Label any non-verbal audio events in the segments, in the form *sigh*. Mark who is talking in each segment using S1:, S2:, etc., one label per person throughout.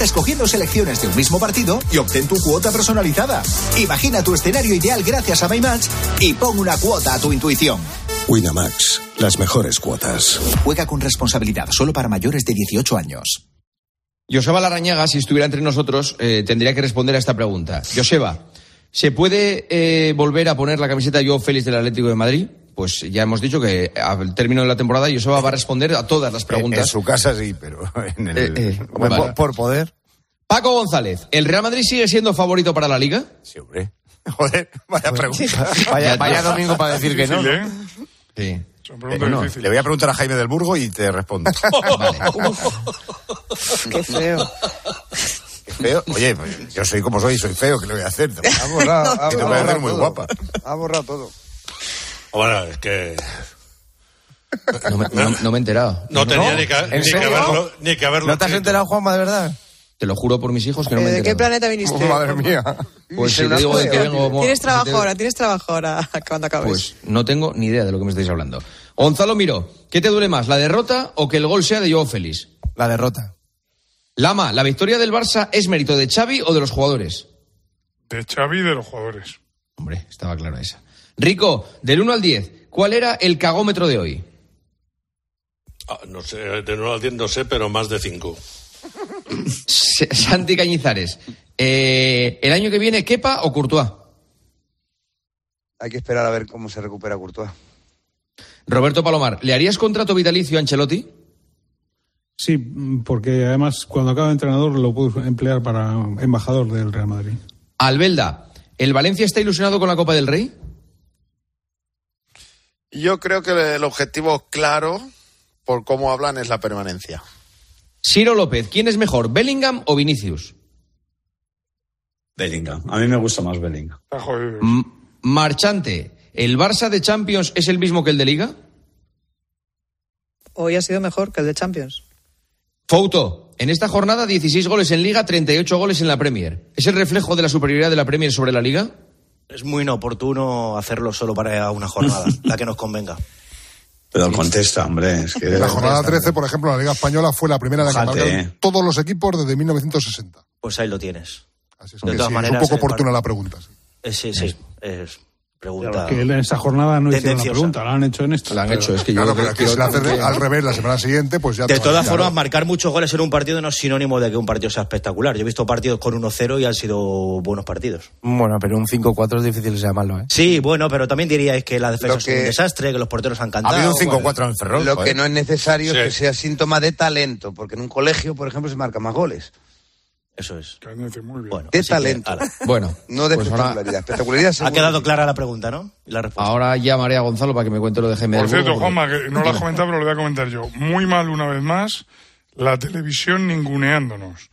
S1: Apuesta escogiendo selecciones de un mismo partido y obtén tu cuota personalizada. Imagina tu escenario ideal gracias a MyMatch y pon una cuota a tu intuición.
S2: Winamax, las mejores cuotas.
S1: Juega con responsabilidad solo para mayores de 18 años.
S3: Joseba Larrañaga, si estuviera entre nosotros, eh, tendría que responder a esta pregunta. Joseba, ¿se puede eh, volver a poner la camiseta Yo Félix del Atlético de Madrid? Pues ya hemos dicho que al término de la temporada Joseba va a responder a todas las preguntas.
S4: En su casa sí, pero *laughs* en el...
S3: Eh, eh, vale.
S4: por, poder.
S3: Paco González, ¿el Real Madrid sigue siendo favorito para la Liga?
S4: Sí, hombre. *laughs* Joder, vaya pregunta. *laughs* Vaya, vaya domingo para decir que no.
S5: ¿eh?
S3: Sí.
S4: Eh, no, le voy a preguntar a Jaime del Burgo y te respondo.
S6: Qué feo.
S4: Qué feo. Oye, pues, yo soy como soy, soy feo, ¿qué le voy a hacer? Que te voy a
S7: borrado
S4: hacer muy
S7: todo.
S4: guapa.
S7: Ha borrado todo.
S8: Bueno, es que
S3: No me, no- no me he enterado. *laughs*
S8: no tenía ni, que,
S4: ¿En
S8: ni que haberlo, ni que haberlo
S4: ¿No te has
S8: escrito.
S4: enterado, Juanma, de verdad?
S3: Te lo juro por mis hijos que no
S6: Eh,
S3: me he
S6: ¿De qué
S3: enterado.
S6: planeta viniste?
S4: Oh, *laughs* madre mía.
S3: Pues si te digo de que
S7: joya.
S3: vengo... mo-
S6: Tienes trabajo ahora, tienes trabajo ahora *laughs* cuando acabes.
S3: Pues no tengo ni idea de lo que me estáis hablando. Gonzalo Miro, ¿qué te duele más, la derrota o que el gol sea de Joao Félix?
S4: La derrota.
S3: Lama, ¿la victoria del Barça es mérito de Xavi o de los jugadores?
S5: De Xavi y de los jugadores.
S3: Hombre, estaba clara esa. Rico, del 1 al 10, ¿cuál era el cagómetro de hoy?
S8: Ah, no sé, de 1 al 10 no sé, pero más de 5.
S3: S- Santi Cañizares, eh, ¿el año que viene Kepa o Courtois?
S7: Hay que esperar a ver cómo se recupera Courtois.
S3: Roberto Palomar, ¿le harías contrato vitalicio a Ancelotti?
S9: Sí, porque además cuando acaba de entrenador lo puedo emplear para embajador del Real Madrid.
S3: Albelda, ¿el Valencia está ilusionado con la Copa del Rey?
S10: Yo creo que el objetivo claro, por cómo hablan, es la permanencia.
S3: Ciro López, ¿quién es mejor, Bellingham o Vinicius?
S11: Bellingham. A mí me gusta más Bellingham.
S3: Marchante, ¿el Barça de Champions es el mismo que el de Liga?
S6: Hoy ha sido mejor que el de Champions.
S3: Fouto, en esta jornada 16 goles en Liga, 38 goles en la Premier. ¿Es el reflejo de la superioridad de la Premier sobre la Liga?
S12: Es muy inoportuno hacerlo solo para una jornada, *laughs* la que nos convenga.
S11: Pero contesta, hombre. Es que
S13: La jornada 13, por ejemplo, en la Liga Española fue la primera en la que marcaron todos los equipos desde 1960.
S12: Pues ahí lo tienes.
S13: Así es
S12: De todas
S13: sí,
S12: maneras,
S13: es un poco
S12: el
S13: oportuna
S12: par-
S13: la pregunta. sí.
S12: Eh, sí, sí, es pregunta.
S9: Que en esa jornada no hicieron la pregunta, la han hecho en esto.
S3: La han hecho, es que yo
S13: Claro,
S3: creo-
S13: pero que si
S3: creo
S13: la haces de-
S3: que-
S13: al revés la semana siguiente, pues ya...
S12: De todas formas, marcar muchos goles en un partido no es sinónimo de que un partido sea espectacular. Yo he visto partidos con 1-0 y han sido buenos partidos.
S4: Bueno, pero un 5-4 es difícil llamarlo, ¿eh?
S12: Sí, bueno, pero también diríais que la defensa
S7: Lo
S12: es
S7: que-
S12: un desastre, que los porteros han
S4: Ha
S12: cantado.
S4: habido un
S12: bueno.
S4: 5-4 en Ferrol.
S7: Lo
S4: joder.
S7: que no es necesario
S8: Sí.
S7: es que sea síntoma de talento, porque en un colegio, por ejemplo, se marcan más goles.
S12: Eso es.
S5: Muy bien.
S12: Bueno, que,
S7: talento.
S3: Bueno,
S7: No de
S3: pues ahora,
S7: espectacularidad.
S12: Ha quedado clara la pregunta, ¿no? Y la respuesta.
S3: ahora llamaré a Gonzalo para que me cuente lo de Jaime
S5: Por cierto, Juanma, que no lo has *laughs* comentado, pero lo voy a comentar yo. Muy mal una vez más, la televisión ninguneándonos.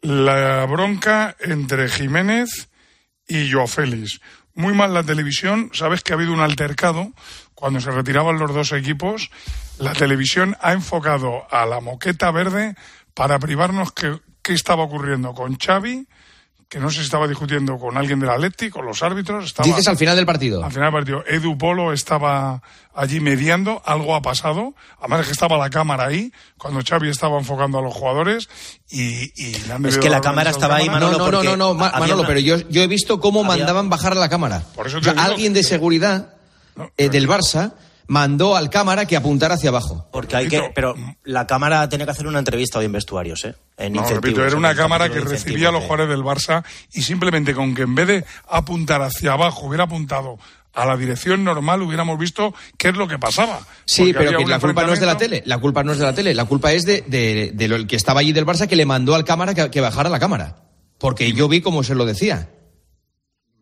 S5: La bronca entre Jiménez y Joao Félix. Muy mal la televisión. Sabes que ha habido un altercado cuando se retiraban los dos equipos. La televisión ha enfocado a la moqueta verde para privarnos que qué estaba ocurriendo con Xavi, que no se estaba discutiendo con alguien del Atleti, con los árbitros. Estaba...
S3: Dices al final del partido.
S5: Al final del partido, Edu Polo estaba allí mediando, algo ha pasado. Además es que estaba la cámara ahí, cuando Xavi estaba enfocando a los jugadores y, y le han
S12: Es que la cámara estaba ahí,
S5: cámara.
S3: No, no, no, no, no, Ma-
S12: había
S3: Manolo,
S12: una-
S3: pero yo, yo he visto cómo
S12: había-
S3: mandaban bajar la cámara.
S5: Por eso
S3: O
S5: te
S3: sea,
S5: digo-
S3: alguien de seguridad eh, del Barça mandó al cámara que apuntara hacia abajo.
S12: Porque hay que, pero la cámara tenía que hacer una entrevista hoy en vestuarios, ¿eh? En
S5: No, repito, era una cámara que recibía a los jugadores del Barça y simplemente con que en vez de apuntar hacia abajo hubiera apuntado a la dirección normal hubiéramos visto qué es lo que pasaba.
S3: Sí, pero que la culpa no es de la tele. La culpa no es de la tele. La culpa es de, de, de lo el que estaba allí del Barça que le mandó al cámara que, que bajara la cámara. Porque yo vi cómo se lo decía.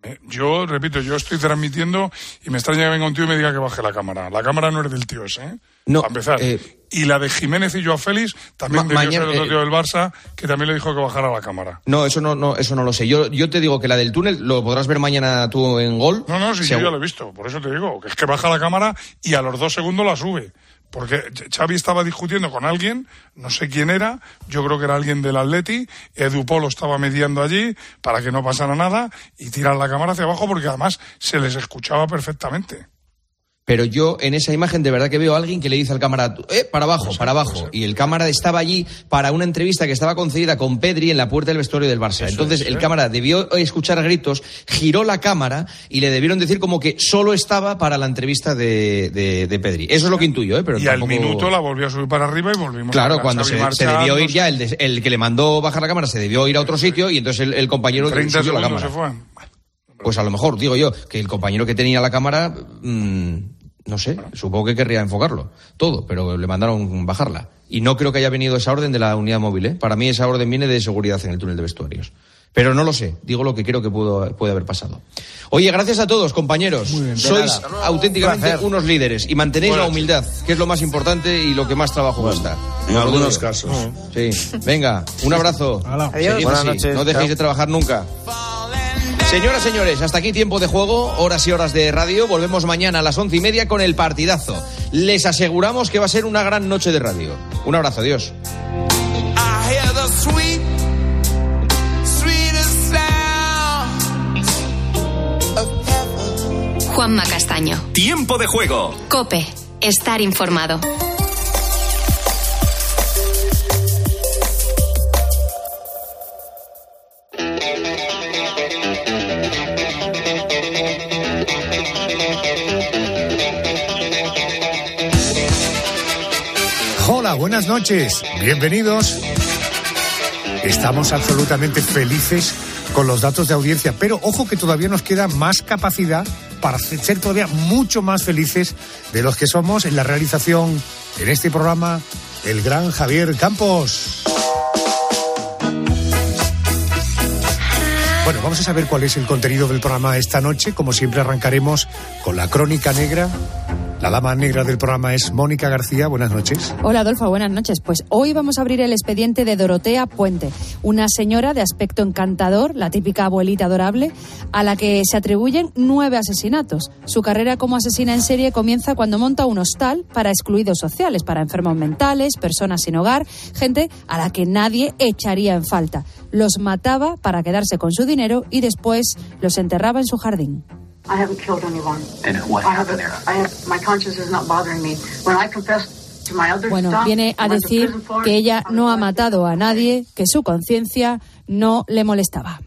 S5: Eh, Yo, repito, yo estoy transmitiendo y me extraña que venga un tío y me diga que baje la cámara. La cámara no es del tío ese, ¿eh?
S3: No,
S5: Para empezar.
S3: eh,
S5: y la de Jiménez y Joao Félix también
S3: Ma- mañana,
S5: ser otro
S3: eh,
S5: tío del Barça que también le dijo que bajara la cámara.
S3: No, eso no, no, eso no lo sé. Yo, yo te digo que la del túnel lo podrás ver mañana tú en gol.
S5: No, no, sí, yo ya lo he visto. Por eso te digo, que es que baja la cámara y a los dos segundos la sube. Porque Xavi estaba discutiendo con alguien, no sé quién era, yo creo que era alguien del Atleti, Edu Polo estaba mediando allí para que no pasara nada y tiran la cámara hacia abajo porque además se les escuchaba perfectamente.
S3: Pero yo en esa imagen de verdad que veo a alguien que le dice al cámara, eh, para abajo, para abajo. Y el cámara estaba allí para una entrevista que estaba concedida con Pedri en la puerta del vestuario del Barça. Entonces el cámara debió escuchar gritos, giró la cámara y le debieron decir como que solo estaba para la entrevista de, de, de Pedri. Eso es lo que intuyo, ¿eh? Pero
S5: Y al minuto la volvió a subir para arriba y volvimos a
S3: Claro,
S5: a
S3: cuando se, debió ir ya, el, de- el que le mandó bajar la cámara se debió ir a otro sitio y entonces el, el compañero
S5: 30
S3: subió la
S5: segundos
S3: cámara.
S5: se fue.
S3: Pues a lo mejor, digo yo, que el compañero que tenía la cámara, mm, no sé, supongo que querría enfocarlo, todo, pero le mandaron bajarla. Y no creo que haya venido esa orden de la unidad móvil, ¿eh? Para mí esa orden viene de seguridad en el túnel de vestuarios. Pero no lo sé, digo lo que creo que pudo, puede haber pasado. Oye, gracias a todos, compañeros. Sois
S4: nada.
S3: auténticamente
S4: placer.
S3: unos líderes y mantenéis la humildad, que es lo más importante y lo que más trabajo cuesta.
S11: En algunos casos.
S3: Sí. Venga, un abrazo.
S6: Adiós.
S3: Seguid
S4: Buenas noches,
S3: No dejéis
S4: chao.
S3: de trabajar nunca. Señoras, señores, hasta aquí tiempo de juego, horas y horas de radio. Volvemos mañana a las once y media con el partidazo. Les aseguramos que va a ser una gran noche de radio. Un abrazo, adiós.
S14: Juanma Castaño.
S15: Tiempo de juego.
S14: Cope. Estar informado.
S16: Buenas noches, bienvenidos. Estamos absolutamente felices con los datos de audiencia, pero ojo que todavía nos queda más capacidad para ser todavía mucho más felices de los que somos en la realización en este programa el gran Javier Campos. Bueno, vamos a saber cuál es el contenido del programa esta noche. Como siempre arrancaremos con la crónica negra. La dama negra del programa es Mónica García. Buenas noches.
S17: Hola Adolfo, buenas noches. Pues hoy vamos a abrir el expediente de Dorotea Puente, una señora de aspecto encantador, la típica abuelita adorable, a la que se atribuyen nueve asesinatos. Su carrera como asesina en serie comienza cuando monta un hostal para excluidos sociales, para enfermos mentales, personas sin hogar, gente a la que nadie echaría en falta. Los mataba para quedarse con su dinero y después los enterraba en su jardín.
S18: I haven't killed anyone.
S15: And what
S18: I have,
S15: happened there?
S18: I have, my conscience is not bothering me. When I confessed to my other
S17: Bueno, viene a decir que ella no ha matado a nadie, que su conciencia no le molestaba.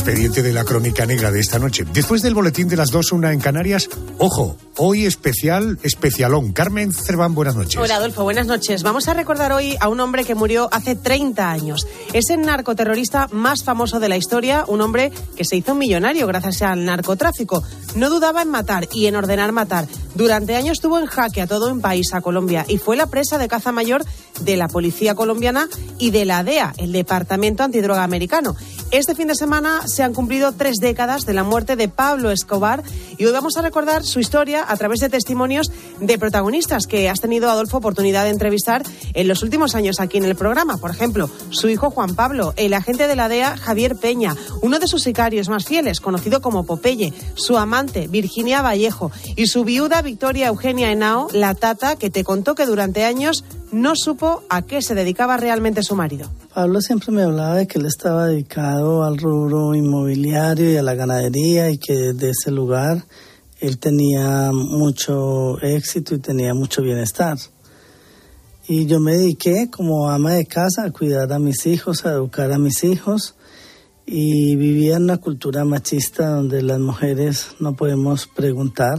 S16: Expediente de la crónica negra de esta noche. Después del boletín de las dos, una en Canarias. Ojo, hoy especial, especialón. Carmen Cerván, buenas noches.
S19: Hola Adolfo, buenas noches. Vamos a recordar hoy a un hombre que murió hace 30 años. Es el narcoterrorista más famoso de la historia, un hombre que se hizo millonario gracias al narcotráfico. No dudaba en matar y en ordenar matar. Durante años estuvo en jaque a todo un país, a Colombia, y fue la presa de caza mayor de la policía colombiana y de la DEA, el Departamento Antidroga Americano. Este fin de semana se han cumplido tres décadas de la muerte de Pablo Escobar y hoy vamos a recordar su historia a través de testimonios de protagonistas que has tenido, Adolfo, oportunidad de entrevistar en los últimos años aquí en el programa. Por ejemplo, su hijo Juan Pablo, el agente de la DEA Javier Peña, uno de sus sicarios más fieles, conocido como Popeye, su amante Virginia Vallejo y su viuda Victoria Eugenia Henao, la tata, que te contó que durante años no supo a qué se dedicaba realmente su marido.
S20: Pablo siempre me hablaba de que él estaba dedicado al rubro inmobiliario y a la ganadería y que desde ese lugar él tenía mucho éxito y tenía mucho bienestar. Y yo me dediqué como ama de casa a cuidar a mis hijos, a educar a mis hijos y vivía en una cultura machista donde las mujeres no podemos preguntar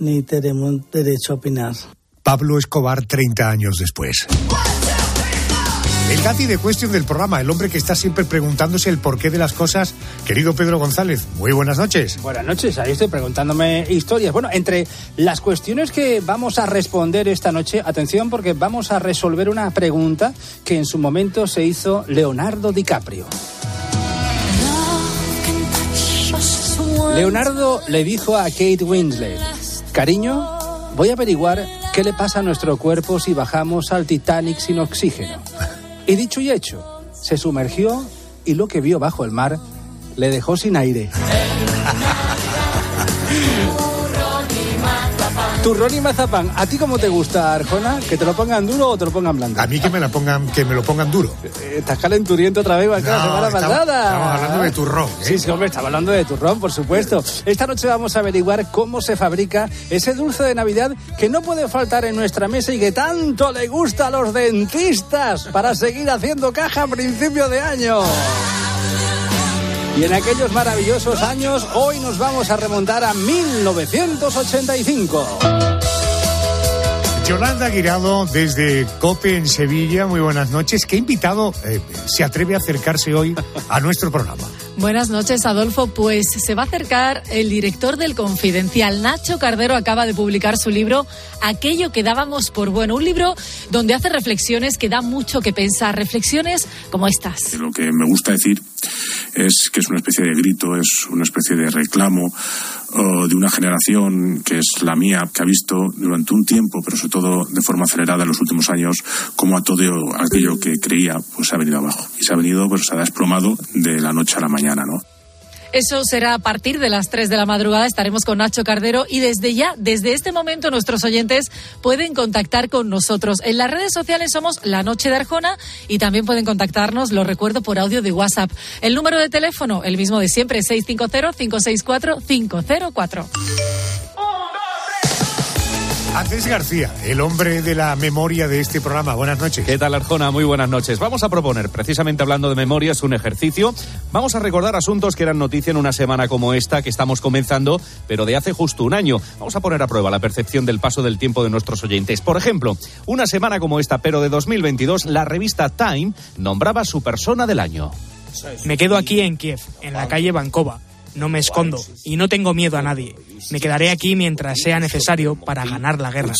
S20: ni tenemos derecho a opinar.
S16: Pablo Escobar, 30 años después. El Gati de cuestión del programa, el hombre que está siempre preguntándose el porqué de las cosas. Querido Pedro González, muy buenas noches.
S21: Buenas noches, ahí estoy preguntándome historias. Bueno, entre las cuestiones que vamos a responder esta noche, atención porque vamos a resolver una pregunta que en su momento se hizo Leonardo DiCaprio. Leonardo le dijo a Kate Winslet, cariño, voy a averiguar qué le pasa a nuestro cuerpo si bajamos al Titanic sin oxígeno. Y dicho y hecho, se sumergió y lo que vio bajo el mar le dejó sin aire. Turrón y mazapán. ¿A ti cómo te gusta, Arjona? ¿Que te lo pongan duro o te lo pongan blando?
S16: A mí que me, la pongan, que me lo pongan duro.
S21: Eh, Estás calenturiento otra vez, igual que la
S16: No,
S21: semana
S16: estamos-
S21: pasada.
S16: estamos hablando de turrón, ¿eh?
S21: Sí, sí, hombre, estaba hablando de turrón, por supuesto. Esta noche vamos a averiguar cómo se fabrica ese dulce de Navidad que no puede faltar en nuestra mesa y que tanto le gusta a los dentistas para seguir haciendo caja a principio de año. Y en aquellos maravillosos años, hoy nos vamos a remontar a 1985.
S16: Yolanda Guirado desde COPE en Sevilla, muy buenas noches. ¿Qué invitado eh, se atreve a acercarse hoy a nuestro programa?
S22: Buenas noches, Adolfo. Pues se va a acercar el director del Confidencial. Nacho Cardero acaba de publicar su libro Aquello que dábamos por bueno. Un libro donde hace reflexiones que da mucho que pensar. Reflexiones como estas.
S15: Lo que me gusta decir es que es una especie de grito, es una especie de reclamo de una generación que es la mía, que ha visto durante un tiempo, pero sobre todo de forma acelerada en los últimos años, cómo a todo aquello que creía pues se ha venido abajo. Y se ha venido, pues se ha desplomado de la noche a la mañana, ¿no?
S22: Eso será a partir de las 3 de la madrugada. Estaremos con Nacho Cardero y desde ya, desde este momento, nuestros oyentes pueden contactar con nosotros. En las redes sociales somos La Noche de Arjona y también pueden contactarnos, lo recuerdo, por audio de WhatsApp. El número de teléfono, el mismo de siempre, 650-564-504.
S16: Andrés García, el hombre de la memoria de este programa. Buenas noches.
S23: ¿Qué tal, Arjona? Muy buenas noches. Vamos a proponer, precisamente hablando de memorias, un ejercicio. Vamos a recordar asuntos que eran noticia en una semana como esta que estamos comenzando, pero de hace justo un año. Vamos a poner a prueba la percepción del paso del tiempo de nuestros oyentes. Por ejemplo, una semana como esta, pero de 2022, la revista Time nombraba su persona del año.
S24: Me quedo aquí en Kiev, en la calle Bankova. No me escondo y no tengo miedo a nadie. Me quedaré aquí mientras sea necesario para ganar la guerra.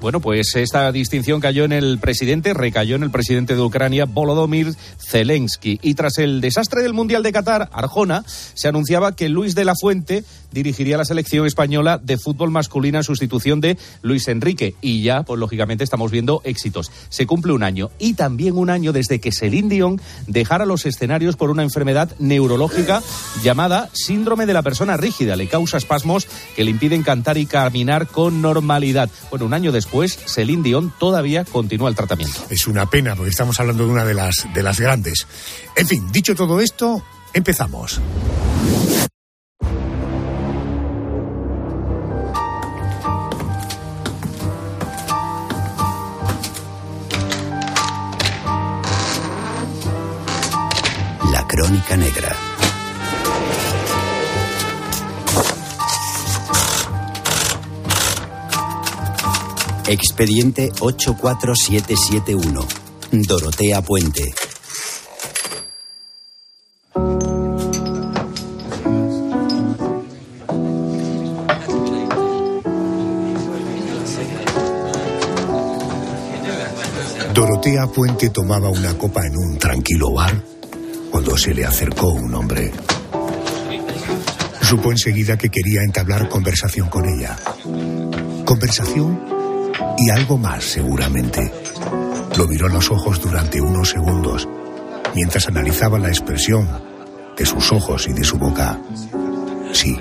S23: Bueno, pues esta distinción cayó en el presidente, recayó en el presidente de Ucrania, Volodymyr Zelensky. Y tras el desastre del Mundial de Qatar, Arjona, se anunciaba que Luis de la Fuente dirigiría la selección española de fútbol masculina en sustitución de Luis Enrique. Y ya, pues lógicamente, estamos viendo éxitos. Se cumple un año. Y también un año desde que Celine Dion dejara los escenarios por una enfermedad neurológica llamada síndrome de la persona rígida. Le causa espasmos que le impiden cantar y caminar con normalidad. Bueno, un año después, Celine Dion todavía continúa el tratamiento.
S16: Es una pena porque estamos hablando de una de las, de las grandes. En fin, dicho todo esto, empezamos.
S25: La Crónica Negra. Expediente 84771. Dorotea Puente.
S16: Dorotea Puente tomaba una copa en un tranquilo bar cuando se le acercó un hombre. Supo enseguida que quería entablar conversación con ella. Conversación y algo más seguramente. Lo miró a los ojos durante unos segundos mientras analizaba la expresión de sus ojos y de su boca. Sí,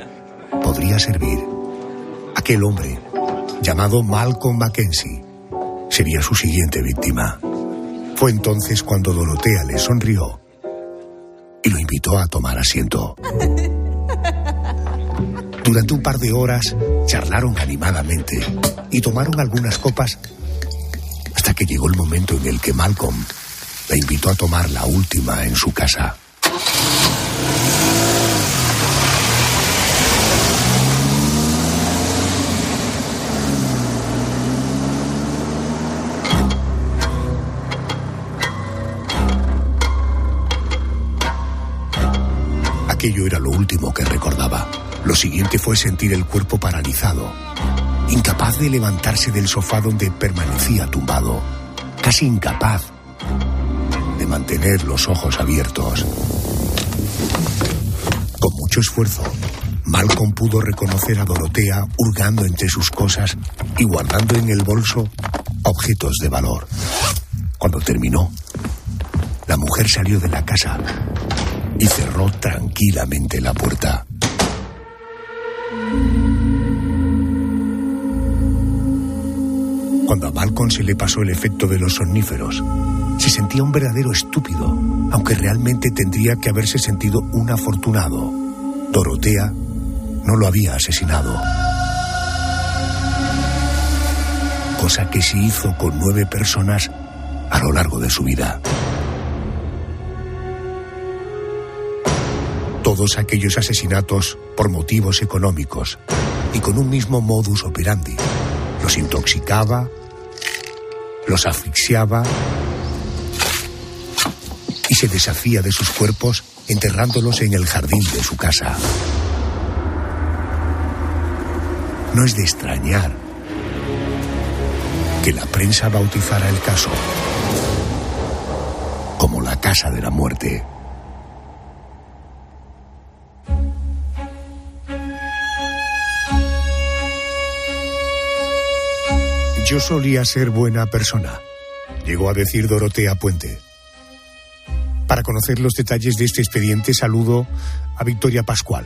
S16: podría servir. Aquel hombre, llamado Malcolm Mackenzie, sería su siguiente víctima. Fue entonces cuando Dorotea le sonrió y lo invitó a tomar asiento. Durante un par de horas charlaron animadamente y tomaron algunas copas hasta que llegó el momento en el que Malcolm la invitó a tomar la última en su casa. Aquello era lo último que recordaba. Lo siguiente fue sentir el cuerpo paralizado, incapaz de levantarse del sofá donde permanecía tumbado, casi incapaz de mantener los ojos abiertos. Con mucho esfuerzo, Malcolm pudo reconocer a Dorotea hurgando entre sus cosas y guardando en el bolso objetos de valor. Cuando terminó, la mujer salió de la casa y cerró tranquilamente la puerta. Cuando a Malcolm se le pasó el efecto de los somníferos, se sentía un verdadero estúpido, aunque realmente tendría que haberse sentido un afortunado. Dorotea no lo había asesinado. Cosa que se hizo con nueve personas a lo largo de su vida. Todos aquellos asesinatos por motivos económicos y con un mismo modus operandi. Los intoxicaba, los asfixiaba y se deshacía de sus cuerpos enterrándolos en el jardín de su casa. No es de extrañar que la prensa bautizara el caso como la casa de la muerte. Yo solía ser buena persona, llegó a decir Dorotea Puente. Para conocer los detalles de este expediente saludo a Victoria Pascual.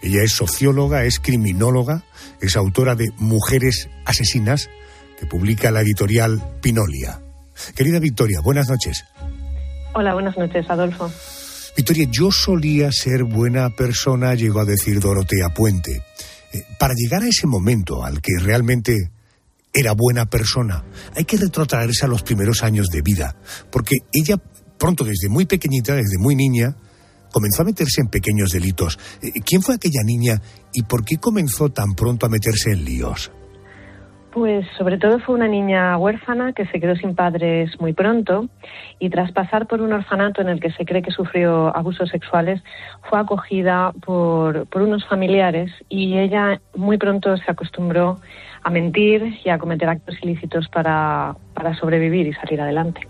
S16: Ella es socióloga, es criminóloga, es autora de Mujeres Asesinas, que publica la editorial Pinolia. Querida Victoria, buenas noches.
S26: Hola, buenas noches, Adolfo.
S16: Victoria, yo solía ser buena persona, llegó a decir Dorotea Puente. Eh, para llegar a ese momento al que realmente era buena persona, hay que retrotraerse a los primeros años de vida, porque ella pronto, desde muy pequeñita, desde muy niña, comenzó a meterse en pequeños delitos. Eh, ¿Quién fue aquella niña y por qué comenzó tan pronto a meterse en líos?
S26: Pues sobre todo fue una niña huérfana que se quedó sin padres muy pronto y tras pasar por un orfanato en el que se cree que sufrió abusos sexuales, fue acogida por, por unos familiares y ella muy pronto se acostumbró a mentir y a cometer actos ilícitos para, para sobrevivir y salir adelante.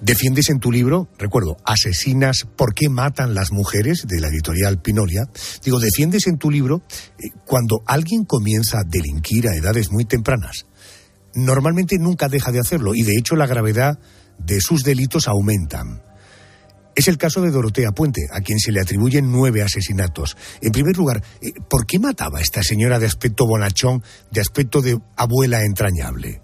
S16: Defiendes en tu libro, recuerdo, Asesinas, ¿por qué matan las mujeres? de la editorial Pinolia. Digo, defiendes en tu libro eh, cuando alguien comienza a delinquir a edades muy tempranas. Normalmente nunca deja de hacerlo y de hecho la gravedad de sus delitos aumentan. Es el caso de Dorotea Puente, a quien se le atribuyen nueve asesinatos. En primer lugar, eh, ¿por qué mataba a esta señora de aspecto bonachón, de aspecto de abuela entrañable?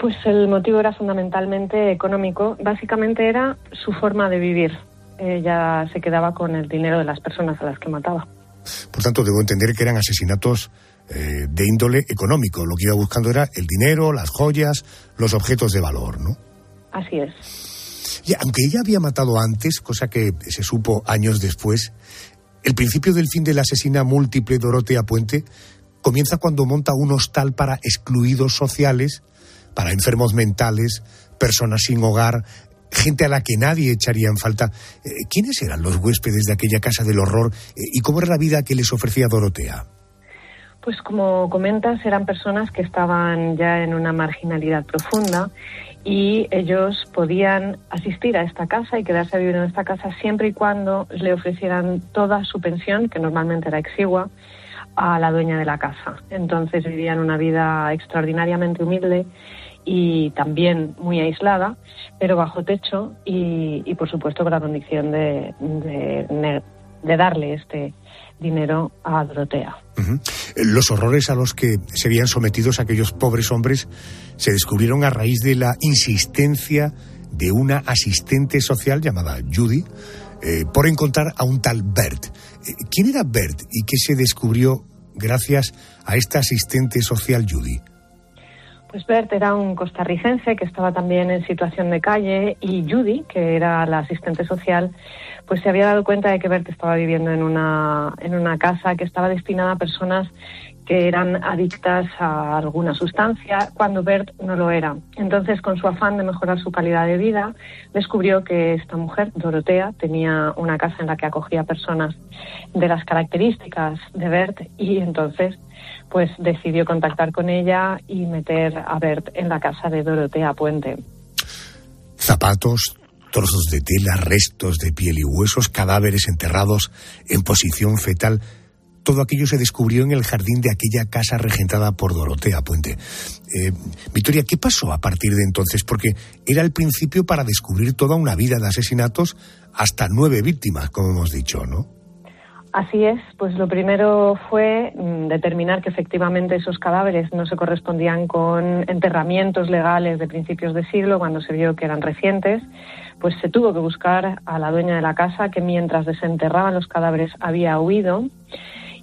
S26: Pues el motivo era fundamentalmente económico. Básicamente era su forma de vivir. Ella se quedaba con el dinero de las personas a las que mataba.
S16: Por tanto, debo entender que eran asesinatos eh, de índole económico. Lo que iba buscando era el dinero, las joyas, los objetos de valor, ¿no?
S26: Así es.
S16: Y aunque ella había matado antes, cosa que se supo años después, el principio del fin de la asesina múltiple Dorotea Puente comienza cuando monta un hostal para excluidos sociales, para enfermos mentales, personas sin hogar, gente a la que nadie echaría en falta. Eh, ¿Quiénes eran los huéspedes de aquella casa del horror eh, y cómo era la vida que les ofrecía Dorotea?
S26: Pues como comentas, eran personas que estaban ya en una marginalidad profunda y ellos podían asistir a esta casa y quedarse a vivir en esta casa siempre y cuando le ofrecieran toda su pensión, que normalmente era exigua, a la dueña de la casa. Entonces vivían una vida extraordinariamente humilde y también muy aislada, pero bajo techo y, y por supuesto con la condición de, de, de darle este dinero a Dorotea.
S16: Los horrores a los que se habían sometidos aquellos pobres hombres se descubrieron a raíz de la insistencia de una asistente social llamada Judy eh, por encontrar a un tal Bert. Eh, ¿Quién era Bert y qué se descubrió gracias a esta asistente social Judy?
S26: Bert era un costarricense que estaba también en situación de calle y Judy, que era la asistente social, pues se había dado cuenta de que Bert estaba viviendo en una, en una casa que estaba destinada a personas que eran adictas a alguna sustancia, cuando Bert no lo era. Entonces, con su afán de mejorar su calidad de vida, descubrió que esta mujer, Dorotea, tenía una casa en la que acogía personas de las características de Bert y entonces pues decidió contactar con ella y meter a Bert en la casa de Dorotea Puente.
S16: Zapatos, trozos de tela, restos de piel y huesos, cadáveres enterrados en posición fetal. Todo aquello se descubrió en el jardín de aquella casa regentada por Dorotea Puente. Eh, Victoria, ¿qué pasó a partir de entonces? Porque era el principio para descubrir toda una vida de asesinatos hasta nueve víctimas, como hemos dicho, ¿no?
S26: Así es, pues lo primero fue mm, determinar que efectivamente esos cadáveres no se correspondían con enterramientos legales de principios de siglo, cuando se vio que eran recientes, pues se tuvo que buscar a la dueña de la casa que mientras desenterraban los cadáveres había huido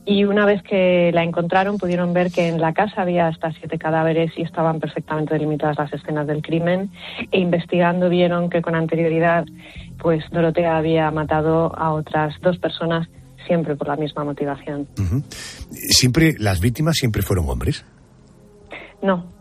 S26: y una vez que la encontraron pudieron ver que en la casa había hasta siete cadáveres y estaban perfectamente delimitadas las escenas del crimen e investigando vieron que con anterioridad pues Dorotea había matado a otras dos personas siempre por la misma motivación.
S16: Siempre, las víctimas siempre fueron hombres.
S26: No.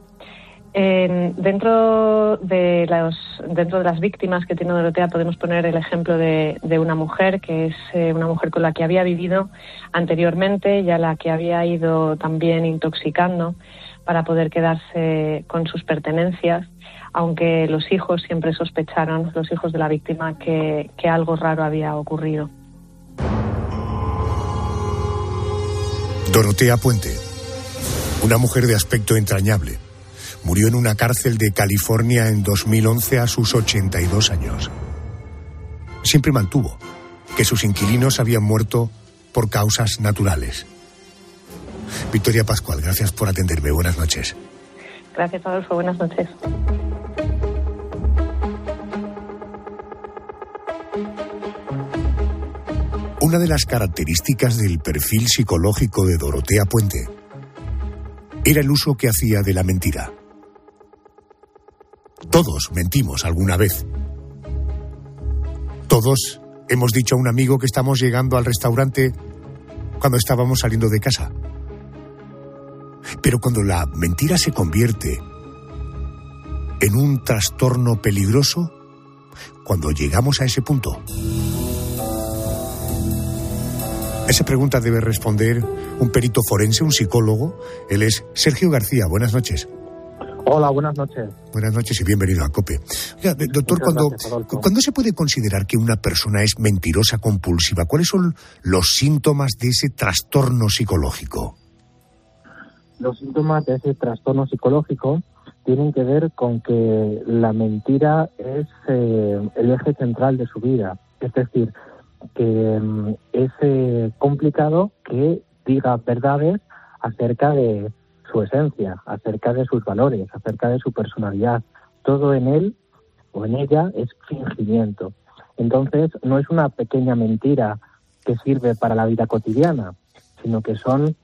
S26: En- dentro de los dentro de las víctimas que tiene Dorotea podemos poner el ejemplo de, de una mujer que es eh, una mujer con la que había vivido anteriormente y a la que había ido también intoxicando para poder quedarse con sus pertenencias, aunque los hijos siempre sospecharon, los hijos de la víctima, que, que algo raro había ocurrido.
S16: Dorotea Puente, una mujer de aspecto entrañable, murió en una cárcel de California en 2011 a sus 82 años. Siempre mantuvo que sus inquilinos habían muerto por causas naturales. Victoria Pascual, gracias por atenderme. Buenas noches.
S26: Gracias, Adolfo. Buenas noches.
S16: Una de las características del perfil psicológico de Dorotea Puente era el uso que hacía de la mentira. Todos mentimos alguna vez. Todos hemos dicho a un amigo que estamos llegando al restaurante cuando estábamos saliendo de casa. Pero cuando la mentira se convierte en un trastorno peligroso, cuando llegamos a ese punto, esa pregunta debe responder un perito forense, un psicólogo. Él es Sergio García. Buenas noches.
S27: Hola, buenas noches.
S16: Buenas noches y bienvenido a COPE. Doctor, cuando,
S27: gracias, Adolfo.
S16: ¿cuándo se puede considerar que una persona es mentirosa compulsiva? ¿Cuáles son los síntomas de ese trastorno psicológico?
S27: Los síntomas de ese trastorno psicológico tienen que ver con que la mentira es eh, el eje central de su vida. Es decir, que mm, es eh, complicado que diga verdades acerca de su esencia, acerca de sus valores, acerca de su personalidad. Todo en él o en ella es fingimiento. Entonces, no es una pequeña mentira que sirve para la vida cotidiana, sino que son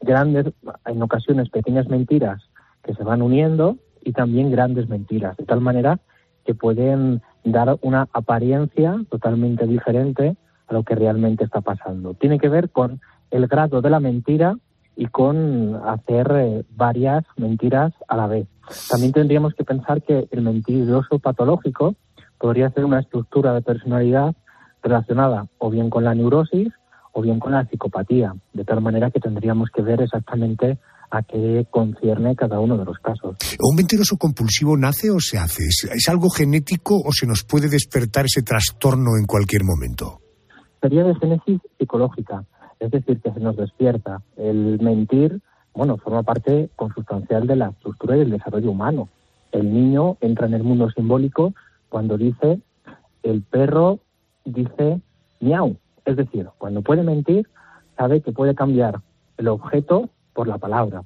S27: grandes, en ocasiones pequeñas mentiras que se van uniendo y también grandes mentiras, de tal manera que pueden dar una apariencia totalmente diferente a lo que realmente está pasando. Tiene que ver con el grado de la mentira y con hacer eh, varias mentiras a la vez. También tendríamos que pensar que el mentiroso patológico podría ser una estructura de personalidad relacionada o bien con la neurosis o bien con la psicopatía, de tal manera que tendríamos que ver exactamente a qué concierne cada uno de los casos.
S16: ¿Un mentiroso compulsivo nace o se hace? ¿Es, es algo genético o se nos puede despertar ese trastorno en cualquier momento?
S27: Sería de génesis psicológica, es decir, que se nos despierta. El mentir, bueno, forma parte consustancial de la estructura y del desarrollo humano. El niño entra en el mundo simbólico cuando dice, el perro dice miau. Es decir, cuando puede mentir, sabe que puede cambiar el objeto por la palabra,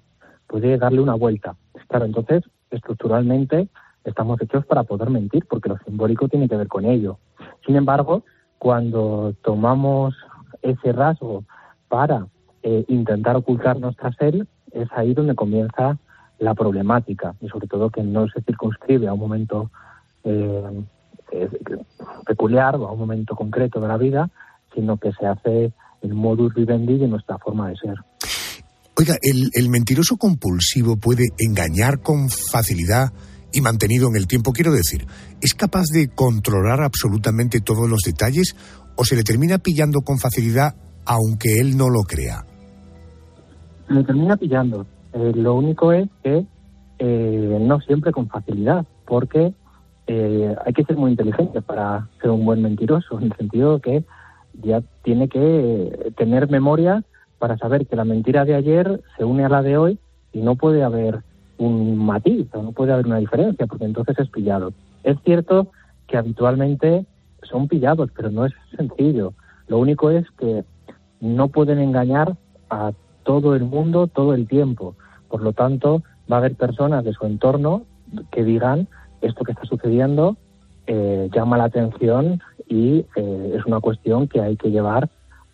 S27: puede darle una vuelta. Claro, entonces, estructuralmente estamos hechos para poder mentir, porque lo simbólico tiene que ver con ello. Sin embargo, cuando tomamos ese rasgo para eh, intentar ocultar nuestra ser, es ahí donde comienza la problemática y sobre todo que no se circunscribe a un momento eh, eh, peculiar o a un momento concreto de la vida, sino que se hace el modus vivendi de nuestra forma de ser.
S16: Oiga, ¿el, el mentiroso compulsivo puede engañar con facilidad y mantenido en el tiempo? Quiero decir, ¿es capaz de controlar absolutamente todos los detalles o se le termina pillando con facilidad aunque él no lo crea?
S27: Le termina pillando. Eh, lo único es que eh, no siempre con facilidad, porque eh, hay que ser muy inteligente para ser un buen mentiroso, en el sentido que ya tiene que tener memoria para saber que la mentira de ayer se une a la de hoy y no puede haber un matiz o no puede haber una diferencia, porque entonces es pillado. Es cierto que habitualmente son pillados, pero no es sencillo. Lo único es que no pueden engañar a todo el mundo todo el tiempo. Por lo tanto, va a haber personas de su entorno que digan esto que está sucediendo eh, llama la atención y eh, es una cuestión que hay que llevar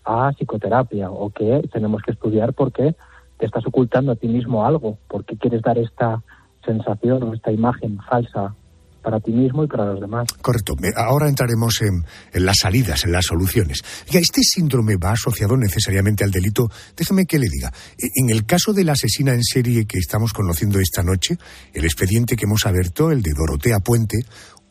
S27: a psicoterapia o que tenemos que estudiar porque te estás ocultando a ti mismo algo, porque quieres dar esta sensación o esta imagen falsa para ti mismo y para los demás.
S16: Correcto. Ahora entraremos en, en las salidas, en las soluciones. Este síndrome va asociado necesariamente al delito. Déjeme que le diga. E- En el caso de la asesina en serie que estamos conociendo esta noche, el expediente que hemos abierto, el de Dorotea Puente,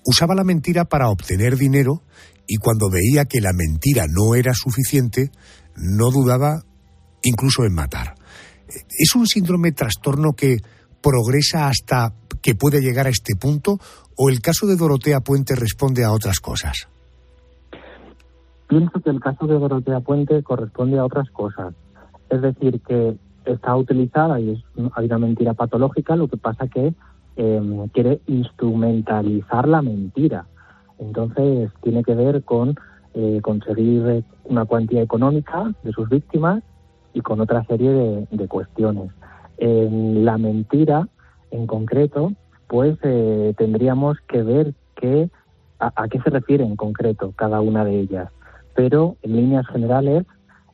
S16: usaba la mentira para obtener dinero y cuando veía que la mentira no era suficiente, no dudaba incluso en matar. ¿Es un síndrome trastorno que progresa hasta que puede llegar a este punto o el caso de Dorotea Puente responde a otras cosas?
S27: Pienso que el caso de Dorotea Puente corresponde a otras cosas. Es decir, que está utilizada y es una mentira patológica, lo que pasa que eh, quiere instrumentalizar la mentira. Entonces tiene que ver con eh, conseguir una cuantía económica de sus víctimas y con otra serie de, cuestiones. La mentira, en concreto, pues eh, tendríamos que ver qué, a, a qué se refiere en concreto cada una de ellas. Pero en líneas generales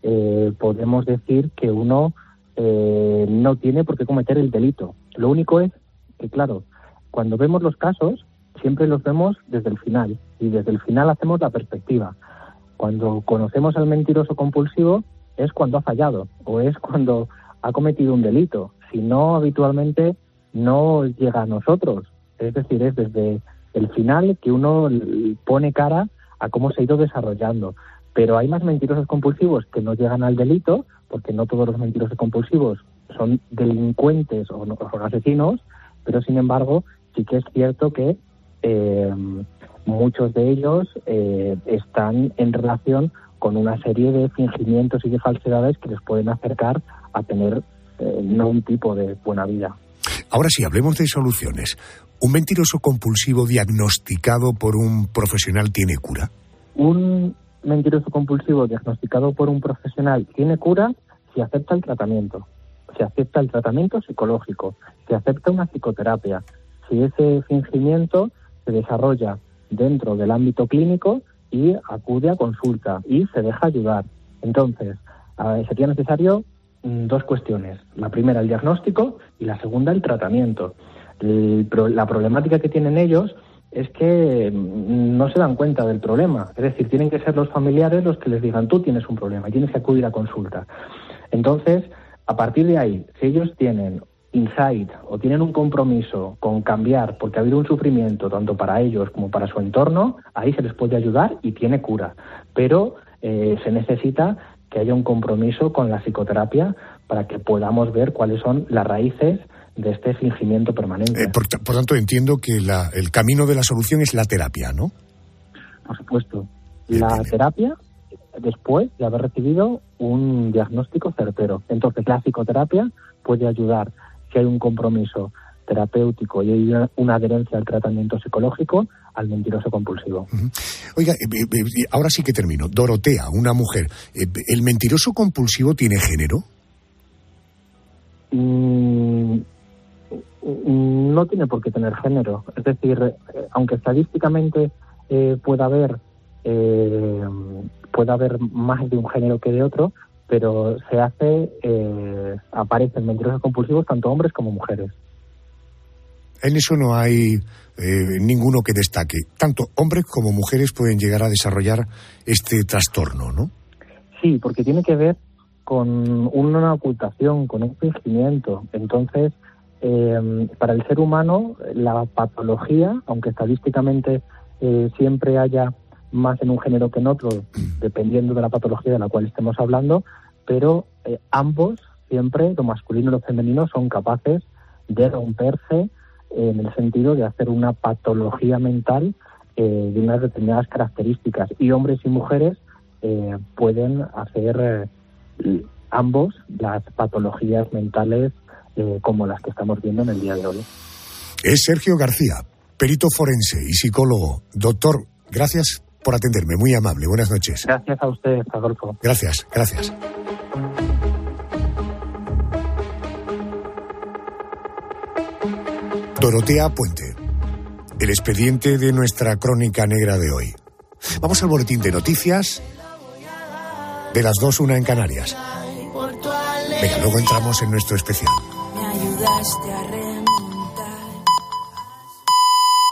S27: eh, podemos decir que uno eh, no tiene por qué cometer el delito. Lo único es que, claro, cuando vemos los casos, siempre los vemos desde el final y desde el final hacemos la perspectiva. Cuando conocemos al mentiroso compulsivo es cuando ha fallado o es cuando ha cometido un delito. Si no, habitualmente no llega a nosotros. Es decir, es desde el final que uno pone cara a cómo se ha ido desarrollando. Pero hay más mentirosos compulsivos que no llegan al delito, porque no todos los mentirosos compulsivos son delincuentes o, no- o asesinos, pero sin embargo sí que es cierto que eh, muchos de ellos eh, están en relación con una serie de fingimientos y de falsedades que les pueden acercar a tener eh, no un tipo de buena vida.
S16: Ahora sí, hablemos de soluciones. ¿Un mentiroso compulsivo diagnosticado por un profesional tiene cura?
S27: Un mentiroso compulsivo diagnosticado por un profesional tiene cura si acepta el tratamiento, si acepta el tratamiento psicológico, si acepta una psicoterapia, si ese fingimiento se desarrolla dentro del ámbito clínico y acude a consulta y se deja ayudar. Entonces, eh, sería necesario dos cuestiones. La primera, el diagnóstico y la segunda, el tratamiento. La problemática que tienen ellos es que mm, no se dan cuenta del problema. Es decir, tienen que ser los familiares los que les digan, tú tienes un problema tienes que acudir a consulta. Entonces, a partir de ahí, si ellos tienen insight o tienen un compromiso con cambiar porque ha habido un sufrimiento tanto para ellos como para su entorno, ahí se les puede ayudar y tiene cura. Pero eh, se necesita que haya un compromiso con la psicoterapia para que podamos ver cuáles son las raíces de este fingimiento permanente.
S16: Eh, por, ta- por tanto, entiendo que la- el camino de la solución es la terapia, ¿no?
S27: por supuesto. La terapia después de haber recibido un diagnóstico certero. Entonces, la psicoterapia puede ayudar si hay un compromiso terapéutico y hay una- adherencia al tratamiento psicológico al mentiroso compulsivo.
S16: Oiga, eh, eh, eh, ahora sí que termino. Dorotea, una mujer. eh, ¿El mentiroso compulsivo tiene género?
S27: Mm, no tiene por qué tener género. Es decir, aunque estadísticamente pueda haber pueda haber más de un género que de otro, pero se hace aparecen mentirosos compulsivos tanto hombres como mujeres.
S16: En eso no hay eh, ninguno que destaque. Tanto hombres como mujeres pueden llegar a desarrollar este trastorno, ¿no?
S27: Sí, porque tiene que ver con una ocultación, con un fingimiento. Entonces, eh, para el ser humano, la patología, aunque estadísticamente eh, siempre haya más en un género que en otro, dependiendo de la patología de la cual estemos hablando, pero eh, ambos, siempre, lo masculino y lo femenino, son capaces de romperse en el sentido de hacer una patología mental eh, de unas determinadas características. Y hombres y mujeres eh, pueden hacer eh, ambos las patologías mentales eh, como las que estamos viendo en el día de hoy.
S16: Es Sergio García, perito forense y psicólogo. Doctor, gracias por atenderme, muy amable. Buenas noches.
S27: Gracias a usted, Adolfo.
S16: Gracias, gracias. Dorotea Puente. El expediente de nuestra crónica negra de hoy. Vamos al boletín de noticias de las dos, una en Canarias. Venga, luego entramos en nuestro especial.
S28: Me ayudaste a